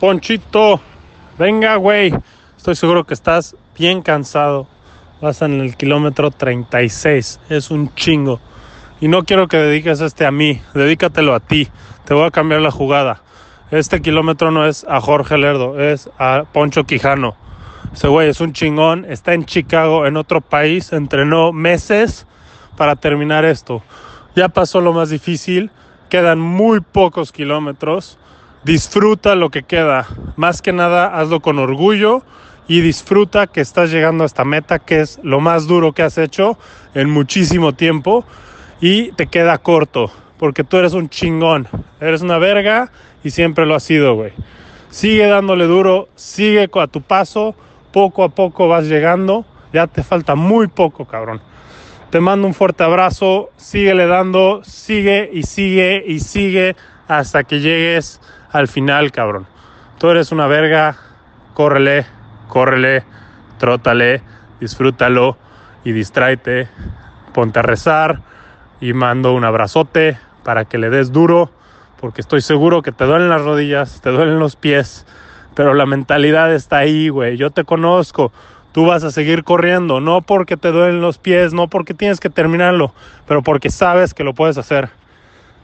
Ponchito, venga, güey. Estoy seguro que estás bien cansado. Vas en el kilómetro 36. Es un chingo. Y no quiero que dediques este a mí. Dedícatelo a ti. Te voy a cambiar la jugada. Este kilómetro no es a Jorge Lerdo, es a Poncho Quijano. Ese güey es un chingón. Está en Chicago, en otro país. Entrenó meses para terminar esto. Ya pasó lo más difícil. Quedan muy pocos kilómetros disfruta lo que queda. Más que nada, hazlo con orgullo y disfruta que estás llegando a esta meta, que es lo más duro que has hecho en muchísimo tiempo y te queda corto, porque tú eres un chingón, eres una verga y siempre lo has sido, güey. Sigue dándole duro, sigue a tu paso, poco a poco vas llegando, ya te falta muy poco, cabrón. Te mando un fuerte abrazo, síguele dando, sigue y sigue y sigue hasta que llegues al final, cabrón. Tú eres una verga, córrele, córrele, trótale, disfrútalo y distráete. Ponte a rezar y mando un abrazote para que le des duro, porque estoy seguro que te duelen las rodillas, te duelen los pies, pero la mentalidad está ahí, güey. Yo te conozco. Tú vas a seguir corriendo, no porque te duelen los pies, no porque tienes que terminarlo, pero porque sabes que lo puedes hacer.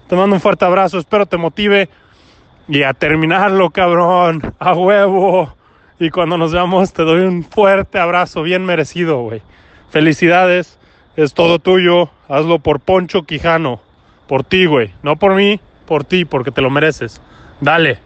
Te mando un fuerte abrazo, espero te motive y a terminarlo, cabrón, a huevo. Y cuando nos veamos te doy un fuerte abrazo bien merecido, güey. Felicidades, es todo tuyo. Hazlo por Poncho Quijano. Por ti, güey. No por mí, por ti, porque te lo mereces. Dale.